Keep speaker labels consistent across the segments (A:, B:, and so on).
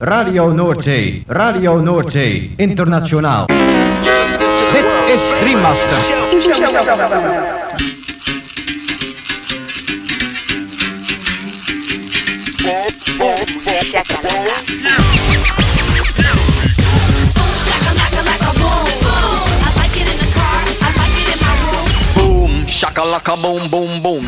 A: Radio Noordzee, Radio Noordzee, internationaal. Dit is Dreammaster.
B: Shakalaka boom boom boom.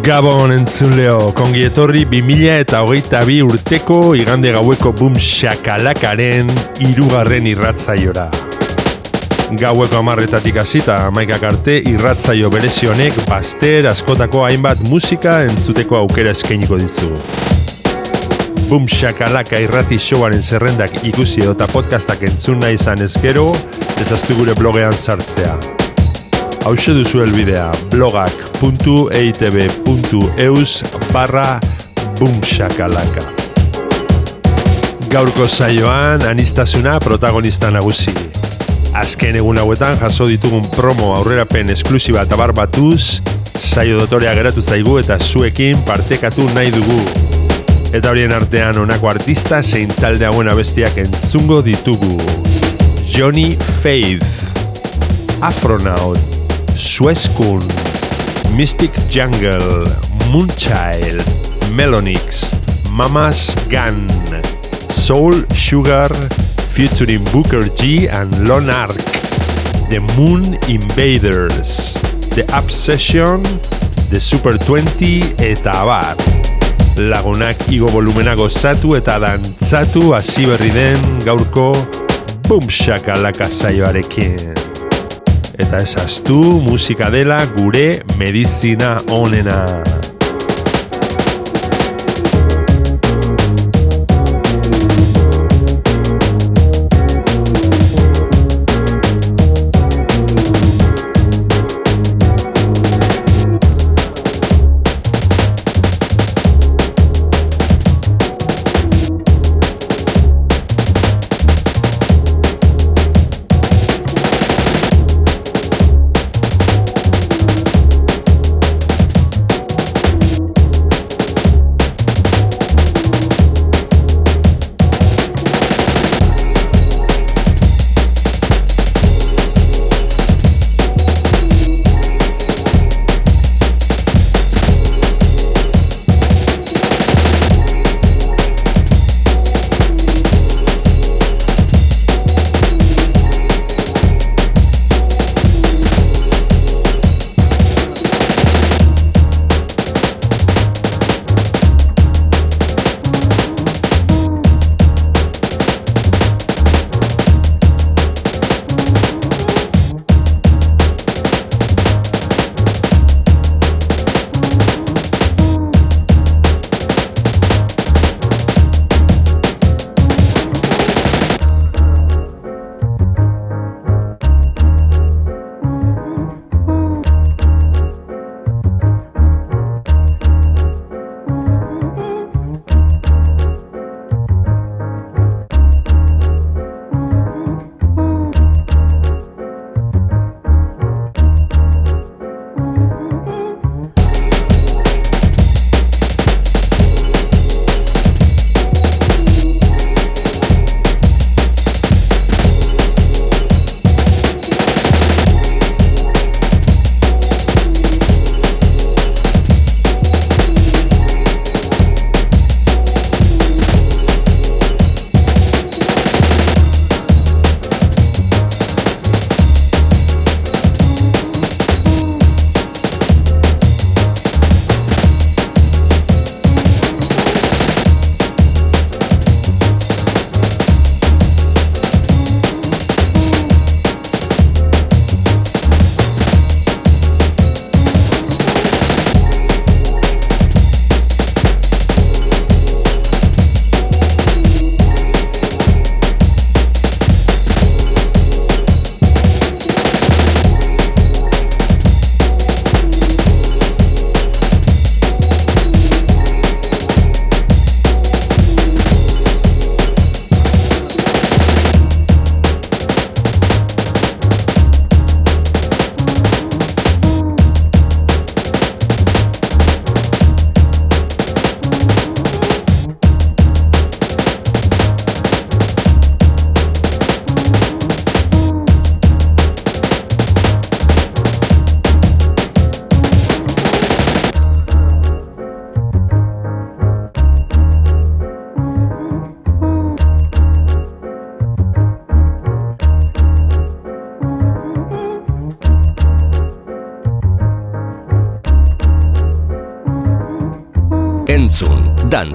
C: Gabon entzuleo, kongi etorri 2000 eta hogeita bi urteko igande gaueko boom shakalakaren irugarren irratzaiora. Gaueko amarretatik hasita amaikak arte irratzaio berezionek baster askotako hainbat musika entzuteko aukera eskainiko dizu. Boom shakalaka irrati showaren zerrendak ikusi eta podcastak entzun nahi izan ezkero, ezaztu gure blogean sartzea. Hau duzu elbidea blogak.eitb.eus barra bumshakalaka. Gaurko saioan anistasuna protagonista nagusi. Azken egun hauetan jaso ditugun promo aurrerapen esklusiba eta batuz, saio dotorea geratu zaigu eta zuekin partekatu nahi dugu. Eta horien artean honako artista zein talde hauen abestiak entzungo ditugu. Johnny Faith, Afronaut, Suezkun, Mystic Jungle, Moonchild, Melonix, Mama's Gun, Soul Sugar, featuring Booker G and Lon Ark, The Moon Invaders, The Obsession, The Super 20 eta abar. Lagunak igo volumena gozatu eta dantzatu hasi berri den gaurko bumshakalaka saioarekin eta esaztu musika dela gure medizina onena.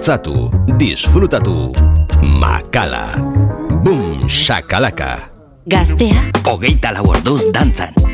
D: gozatu, disfrutatu, makala, bum, shakalaka.
E: Gaztea,
F: hogeita lau orduz dantzan.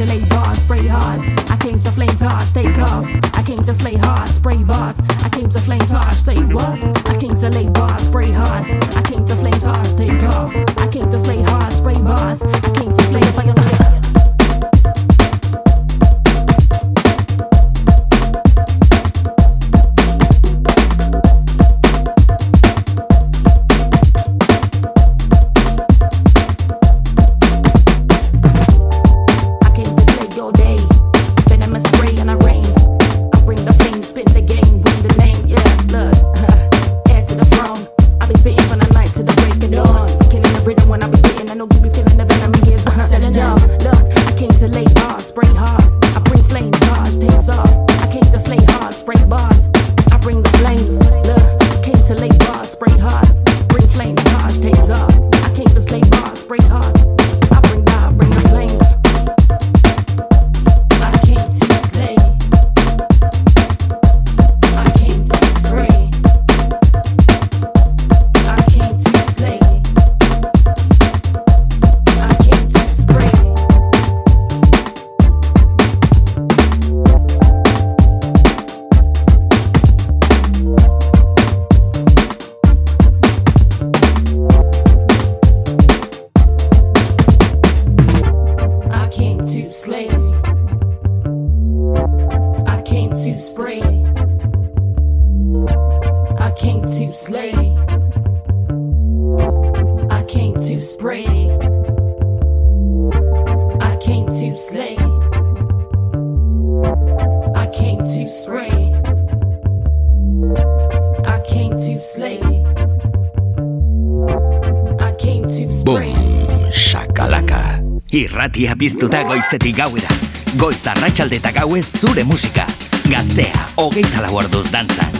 G: to lay bars, spray hard. I came to flame harsh, take off. I
H: came to slay hard,
I: spray bars.
J: I came to flame harsh, say what? I came to lay bars, spray hard. I came to flame harsh, take off. I came to slay hard, spray bars. I came to flame flames. to slay. I came to spray.
K: Boom, shakalaka.
L: Irratia piztuta goizetik gauera.
M: Goiz arratsalde eta
E: gauez zure musika.
D: Gaztea,
N: hogeita lau orduz dantzan.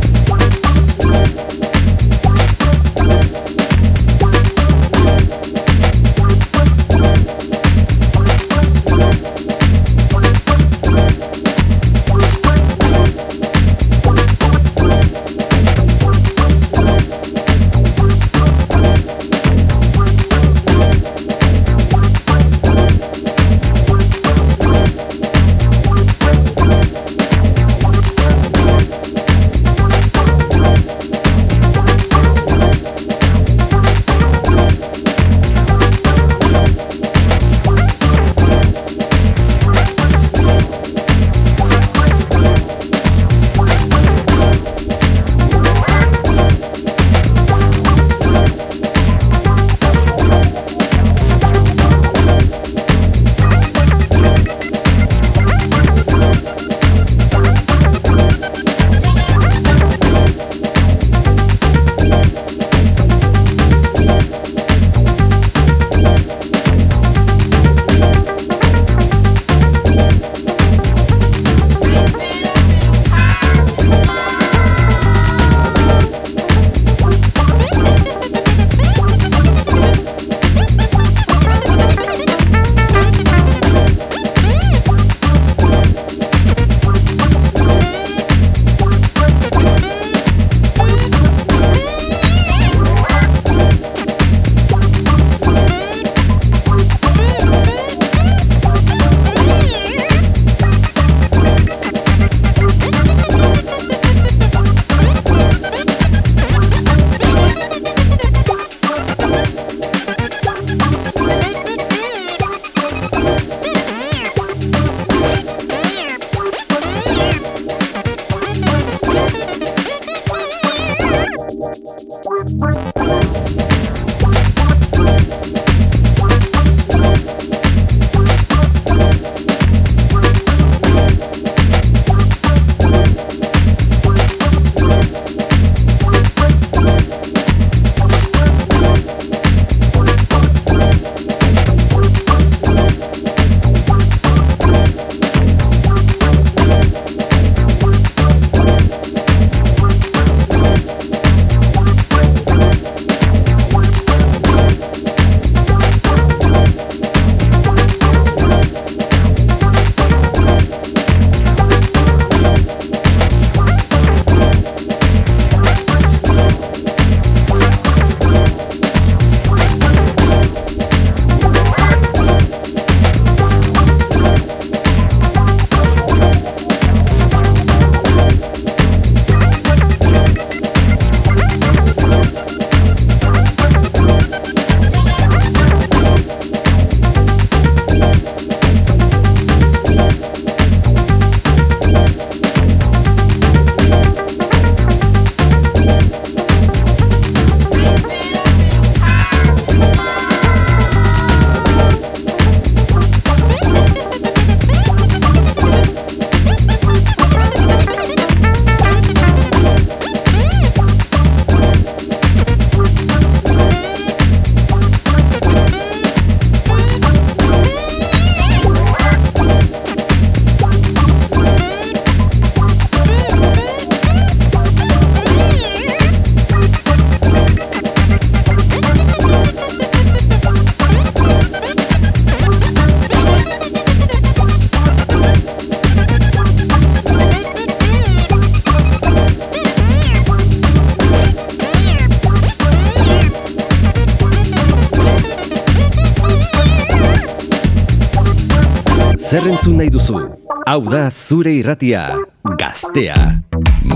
N: Zure irratia, gaztea.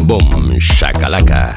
N: Bom, shakalaka.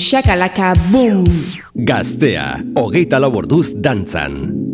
N: Shakalaka, boom. Gaztea, hogeita laborduz dantzan.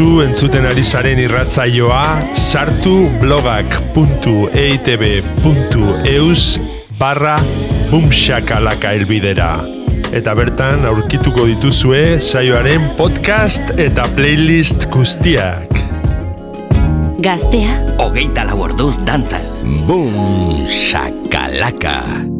N: Duzu entzuten ari zaren irratzaioa sartu blogak.eitb.eus barra bumxakalaka elbidera. Eta bertan aurkituko dituzue saioaren podcast eta playlist guztiak. Gaztea, hogeita laborduz dantzan. Bum, shakalaka.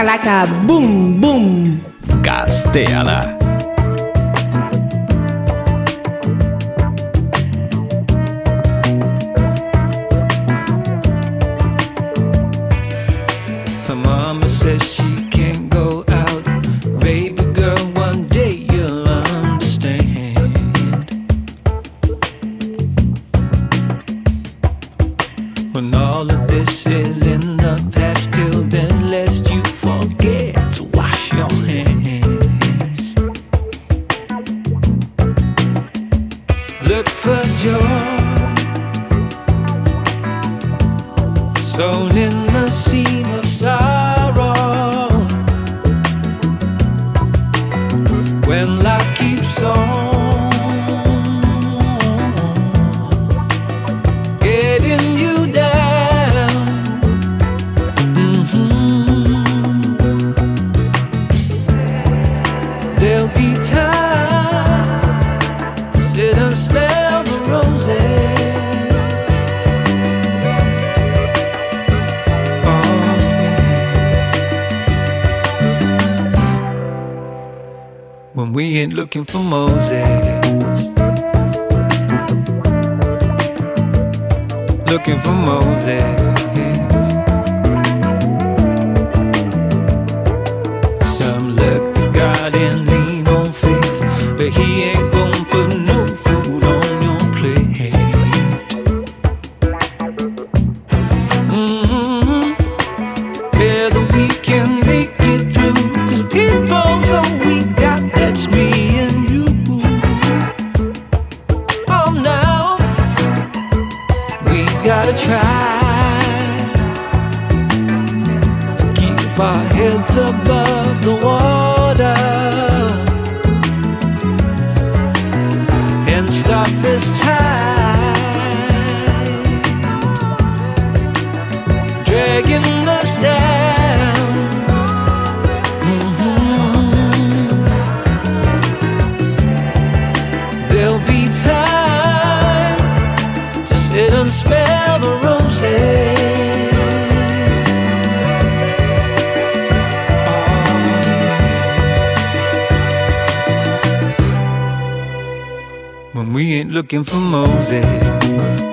N: txakalaka, bum, bum! Gaztea da! and we ain't looking for Moses. Looking for Moses. Some look to God and lean on faith, but He of looking for Moses.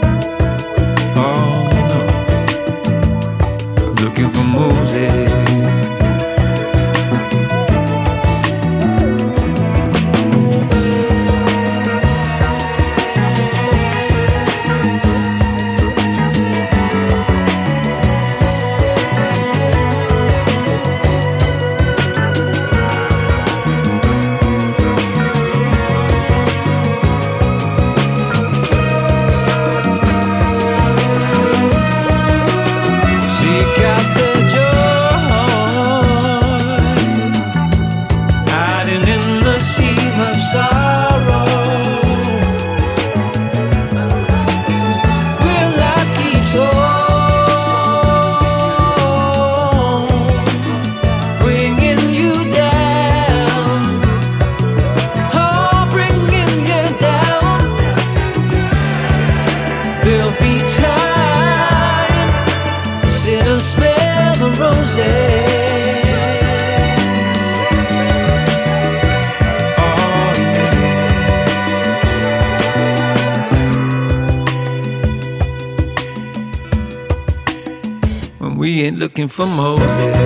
N: For Moses.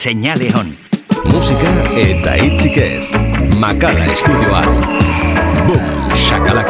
O: Señale on.
P: Musika eta hitzik ez. Makala estudioan. Boom, shakalaka.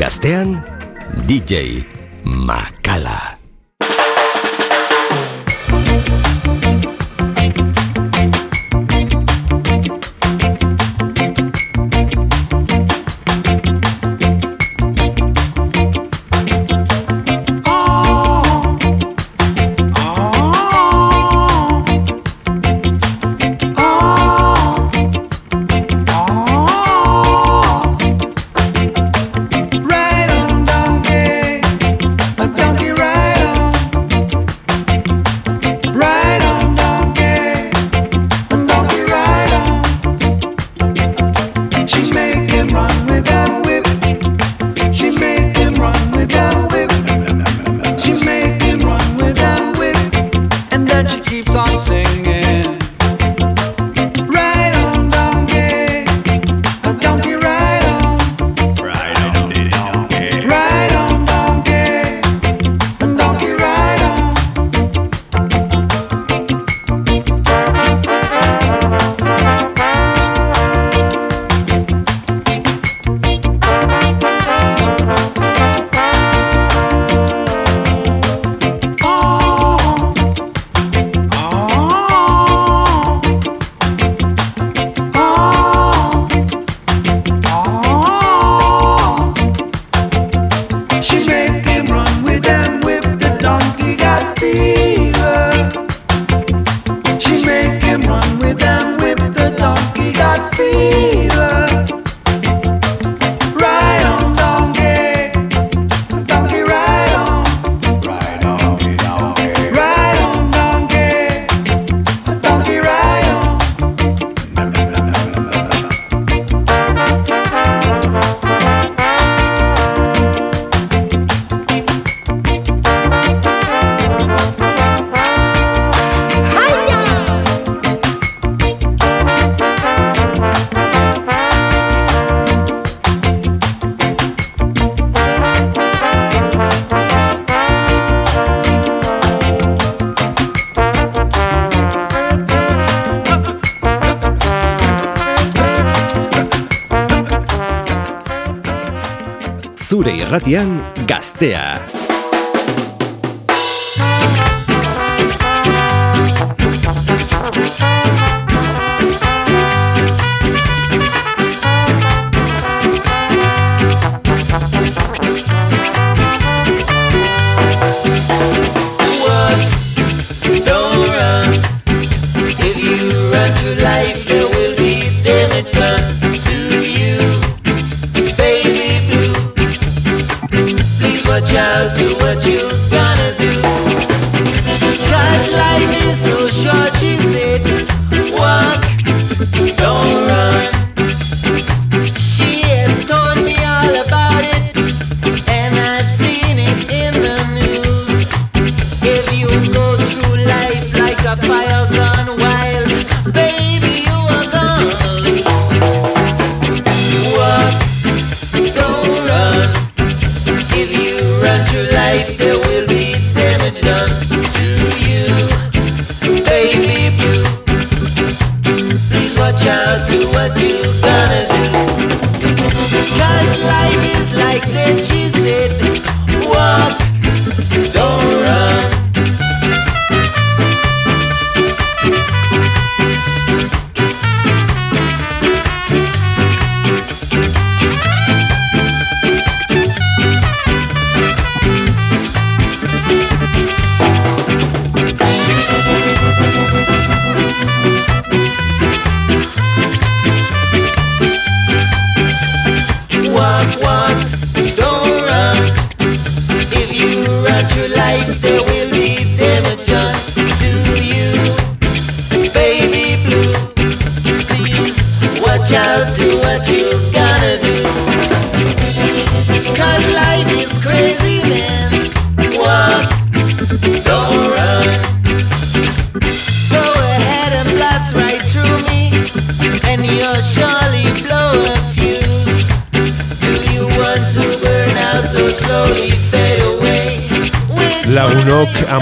D: Gaztean, DJ Makala. Irratian, gaztea.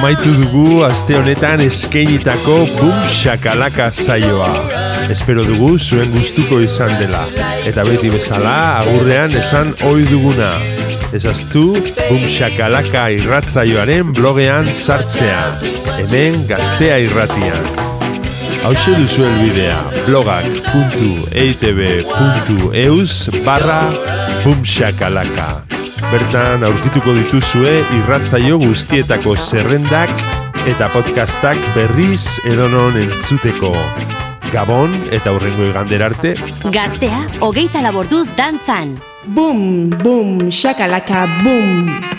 C: Amaitu dugu aste honetan eskeinitako Boom Shakalaka saioa. Espero dugu zuen gustuko izan dela. Eta beti bezala agurrean esan ohi duguna. Ezaztu Boom Shakalaka irratzaioaren blogean sartzea. Hemen gaztea irratian. Hauxe duzu elbidea blogak.eitb.eus barra bumshakalaka. Bertan aurkituko dituzue irratzaio guztietako zerrendak eta podcastak berriz edonon entzuteko. Gabon eta hurrengo igander arte,
Q: Gaztea, hogeita laborduz dantzan.
E: Boom, boom, shakalaka, boom.
P: estudioan. Bum,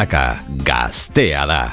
P: shakalaka, gaztea da.